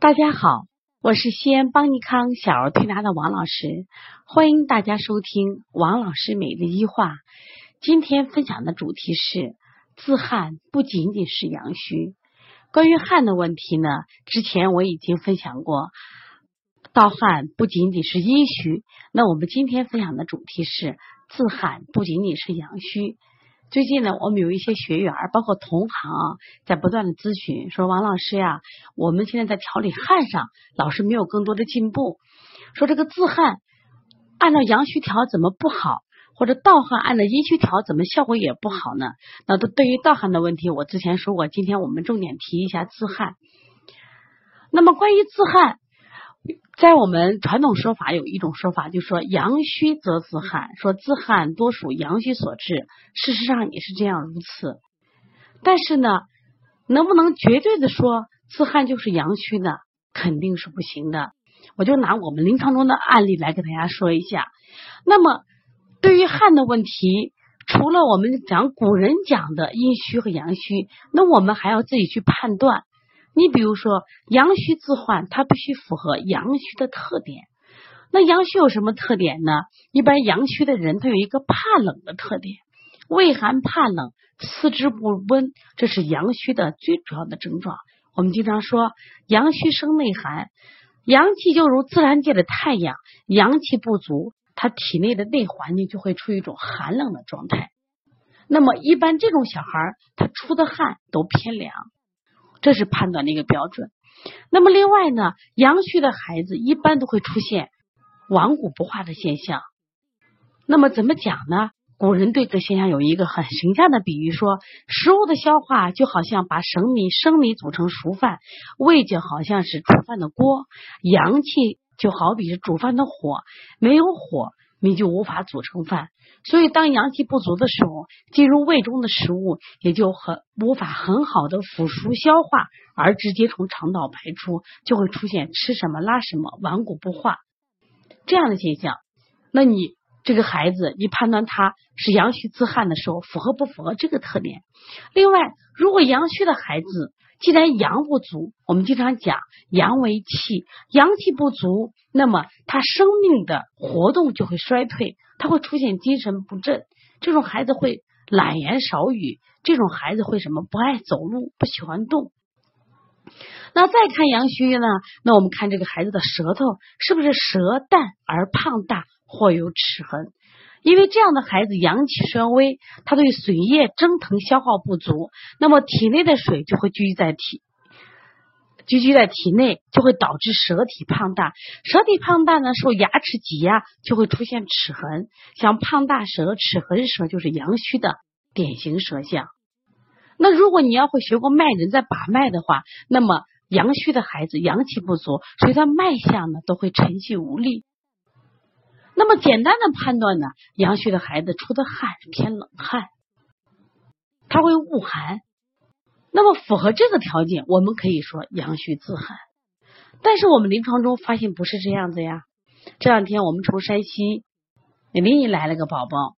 大家好，我是西安邦尼康小儿推拿的王老师，欢迎大家收听王老师每日一话。今天分享的主题是自汗不仅仅是阳虚。关于汗的问题呢，之前我已经分享过，盗汗不仅仅是阴虚。那我们今天分享的主题是自汗不仅仅是阳虚。最近呢，我们有一些学员，包括同行，在不断的咨询，说王老师呀，我们现在在调理汗上，老是没有更多的进步。说这个自汗按照阳虚调怎么不好，或者盗汗按照阴虚调怎么效果也不好呢？那都对于盗汗的问题，我之前说过，今天我们重点提一下自汗。那么关于自汗。在我们传统说法有一种说法，就说阳虚则自汗，说自汗多属阳虚所致。事实上也是这样如此。但是呢，能不能绝对的说自汗就是阳虚呢？肯定是不行的。我就拿我们临床中的案例来给大家说一下。那么对于汗的问题，除了我们讲古人讲的阴虚和阳虚，那我们还要自己去判断。你比如说，阳虚自汗，它必须符合阳虚的特点。那阳虚有什么特点呢？一般阳虚的人，他有一个怕冷的特点，畏寒怕冷，四肢不温，这是阳虚的最主要的症状。我们经常说，阳虚生内寒，阳气就如自然界的太阳，阳气不足，他体内的内环境就会处于一种寒冷的状态。那么，一般这种小孩他出的汗都偏凉。这是判断的一个标准。那么另外呢，阳虚的孩子一般都会出现顽固不化的现象。那么怎么讲呢？古人对这现象有一个很形象的比喻，说食物的消化就好像把生米生米煮成熟饭，胃就好像是煮饭的锅，阳气就好比是煮饭的火，没有火。米就无法组成饭，所以当阳气不足的时候，进入胃中的食物也就很无法很好的腐熟消化，而直接从肠道排出，就会出现吃什么拉什么，顽固不化这样的现象。那你这个孩子，你判断他是阳虚自汗的时候，符合不符合这个特点？另外，如果阳虚的孩子，既然阳不足，我们经常讲阳为气，阳气不足，那么他生命的活动就会衰退，他会出现精神不振。这种孩子会懒言少语，这种孩子会什么？不爱走路，不喜欢动。那再看阳虚呢？那我们看这个孩子的舌头是不是舌淡而胖大，或有齿痕？因为这样的孩子阳气衰微，他对水液蒸腾消耗不足，那么体内的水就会聚集在体，聚集在体内，就会导致舌体胖大。舌体胖大呢，受牙齿挤压，就会出现齿痕。像胖大舌、齿痕舌，就是阳虚的典型舌象。那如果你要会学过脉人，在把脉的话，那么阳虚的孩子阳气不足，所以他脉象呢都会沉细无力。那么简单的判断呢，阳虚的孩子出的汗是偏冷汗，他会恶寒。那么符合这个条件，我们可以说阳虚自寒。但是我们临床中发现不是这样子呀。这两天我们从山西临沂来了个宝宝。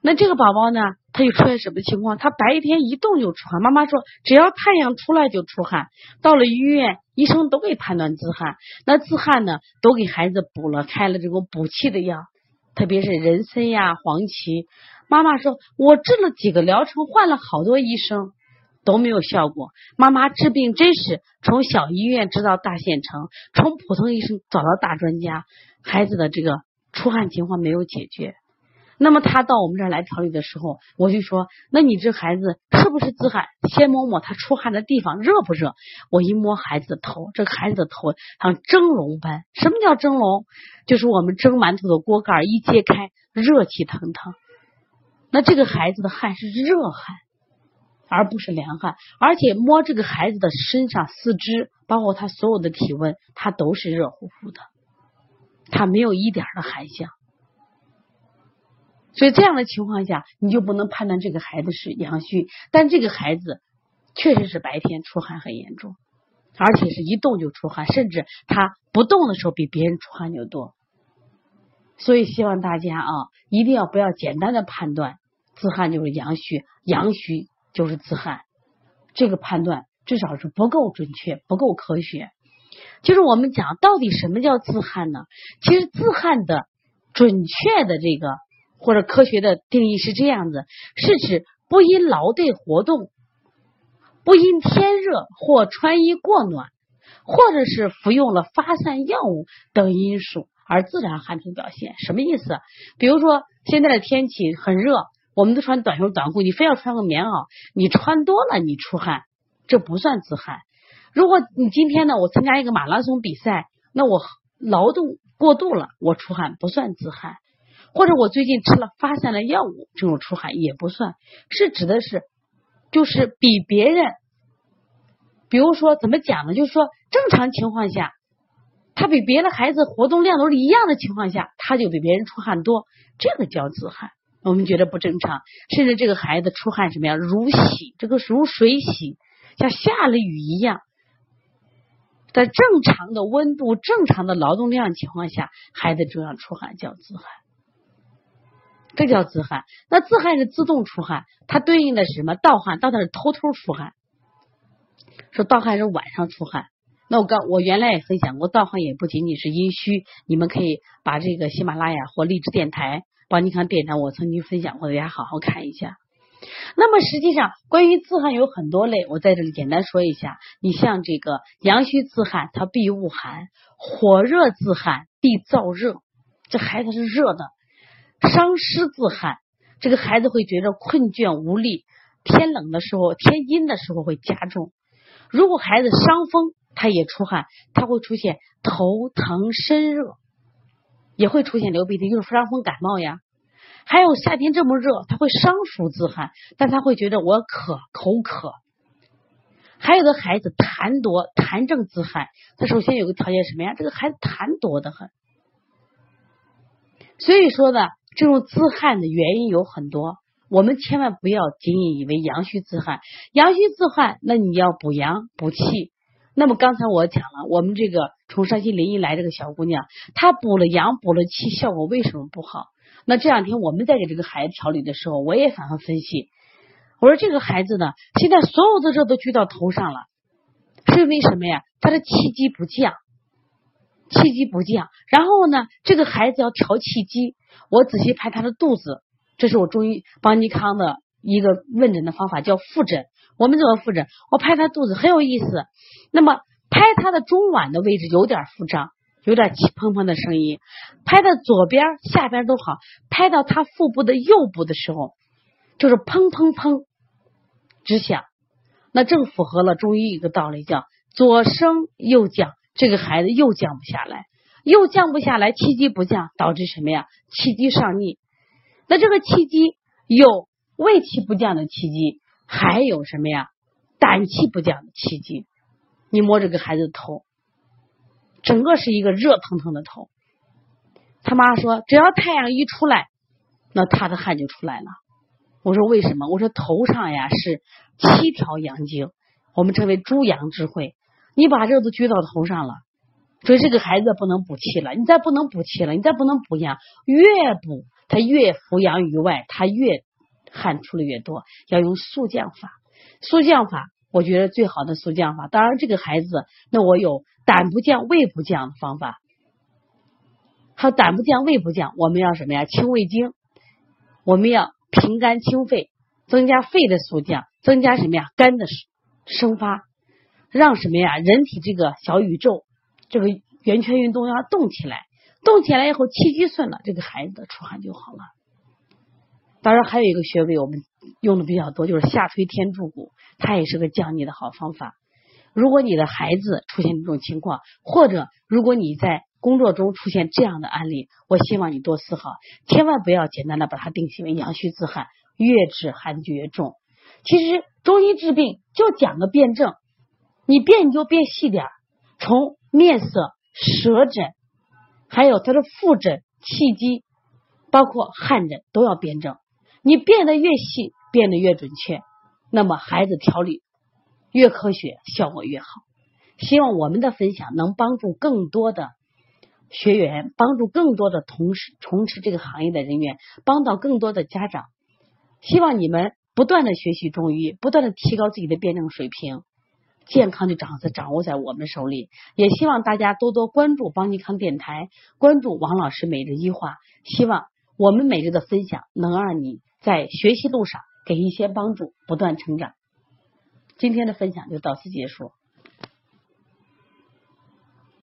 那这个宝宝呢，他就出现什么情况？他白天一动就出汗。妈妈说，只要太阳出来就出汗。到了医院，医生都给判断自汗。那自汗呢，都给孩子补了开了这种补气的药，特别是人参呀、黄芪。妈妈说，我治了几个疗程，换了好多医生都没有效果。妈妈治病真是从小医院治到大县城，从普通医生找到大专家，孩子的这个出汗情况没有解决。那么他到我们这儿来调理的时候，我就说：那你这孩子是不是自汗？先摸摸他出汗的地方热不热？我一摸孩子的头，这个孩子的头像蒸笼般。什么叫蒸笼？就是我们蒸馒头的锅盖一揭开，热气腾腾。那这个孩子的汗是热汗，而不是凉汗。而且摸这个孩子的身上、四肢，包括他所有的体温，他都是热乎乎的，他没有一点的寒象。所以这样的情况下，你就不能判断这个孩子是阳虚，但这个孩子确实是白天出汗很严重，而且是一动就出汗，甚至他不动的时候比别人出汗就多。所以希望大家啊，一定要不要简单的判断自汗就是阳虚，阳虚就是自汗，这个判断至少是不够准确、不够科学。就是我们讲到底什么叫自汗呢？其实自汗的准确的这个或者科学的定义是这样子，是指不因劳累活动，不因天热或穿衣过暖，或者是服用了发散药物等因素而自然汗出表现。什么意思？比如说现在的天气很热，我们都穿短袖短裤，你非要穿个棉袄，你穿多了你出汗，这不算自汗。如果你今天呢，我参加一个马拉松比赛，那我劳动过度了，我出汗不算自汗；或者我最近吃了发散的药物，这种出汗也不算，是指的是就是比别人，比如说怎么讲呢？就是说正常情况下，他比别的孩子活动量都是一样的情况下，他就比别人出汗多，这个叫自汗。我们觉得不正常，甚至这个孩子出汗什么样，如洗，这个如水洗，像下了雨一样。在正常的温度、正常的劳动量情况下，孩子这样出汗叫自汗，这叫自汗。那自汗是自动出汗，它对应的是什么？盗汗，盗汗是偷偷出汗。说盗汗是晚上出汗。那我刚我原来也分享过，盗汗也不仅仅是阴虚。你们可以把这个喜马拉雅或荔枝电台、帮你看电台，我曾经分享过，大家好好看一下。那么实际上，关于自汗有很多类，我在这里简单说一下。你像这个阳虚自汗，它必恶寒；火热自汗必燥热，这孩子是热的；伤湿自汗，这个孩子会觉得困倦无力；天冷的时候，天阴的时候会加重。如果孩子伤风，他也出汗，他会出现头疼、身热，也会出现流鼻涕，就是伤风感冒呀。还有夏天这么热，他会伤暑自汗，但他会觉得我渴口渴。还有的孩子痰多痰症自汗，他首先有个条件什么呀？这个孩子痰多的很。所以说呢，这种自汗的原因有很多，我们千万不要仅仅以为阳虚自汗。阳虚自汗，那你要补阳补气。那么刚才我讲了，我们这个从山西临沂来这个小姑娘，她补了阳补了气，效果为什么不好？那这两天我们在给这个孩子调理的时候，我也反复分析。我说这个孩子呢，现在所有的热都聚到头上了，是因为什么呀？他的气机不降，气机不降。然后呢，这个孩子要调气机，我仔细拍他的肚子，这是我中医邦尼康的一个问诊的方法，叫腹诊。我们怎么腹诊？我拍他肚子很有意思。那么拍他的中脘的位置有点腹胀。有点气砰砰的声音，拍到左边下边都好，拍到他腹部的右部的时候，就是砰砰砰直响，那正符合了中医一个道理，叫左升右降，这个孩子又降不下来，又降不下来，气机不降，导致什么呀？气机上逆。那这个气机有胃气不降的气机，还有什么呀？胆气不降的气机。你摸这个孩子的头。整个是一个热腾腾的头，他妈说只要太阳一出来，那他的汗就出来了。我说为什么？我说头上呀是七条阳经，我们称为诸阳之会。你把热都聚到头上了，所以这个孩子不能补气了。你再不能补气了，你再不能补阳，越补他越扶阳于外，他越汗出的越多。要用速降法，速降法。我觉得最好的速降法，当然这个孩子，那我有胆不降、胃不降的方法。还有胆不降、胃不降，我们要什么呀？清胃经，我们要平肝清肺，增加肺的速降，增加什么呀？肝的生发，让什么呀？人体这个小宇宙，这个圆圈运动要动起来，动起来以后气机顺了，这个孩子的出汗就好了。当然还有一个穴位，我们用的比较多，就是下推天柱骨。它也是个降逆的好方法。如果你的孩子出现这种情况，或者如果你在工作中出现这样的案例，我希望你多思考，千万不要简单的把它定性为阳虚自汗，越治寒就越重。其实中医治病就讲个辩证，你变你就变细点儿从面色、舌诊，还有他的腹诊、气机，包括汗诊都要辩证。你变得越细，变得越准确。那么孩子调理越科学，效果越好。希望我们的分享能帮助更多的学员，帮助更多的同事从事这个行业的人员，帮到更多的家长。希望你们不断的学习中医，不断的提高自己的辩证水平，健康就掌握在掌握在我们手里。也希望大家多多关注邦尼康电台，关注王老师每日一话。希望我们每日的分享能让你在学习路上给一些帮助，不断成长。今天的分享就到此结束。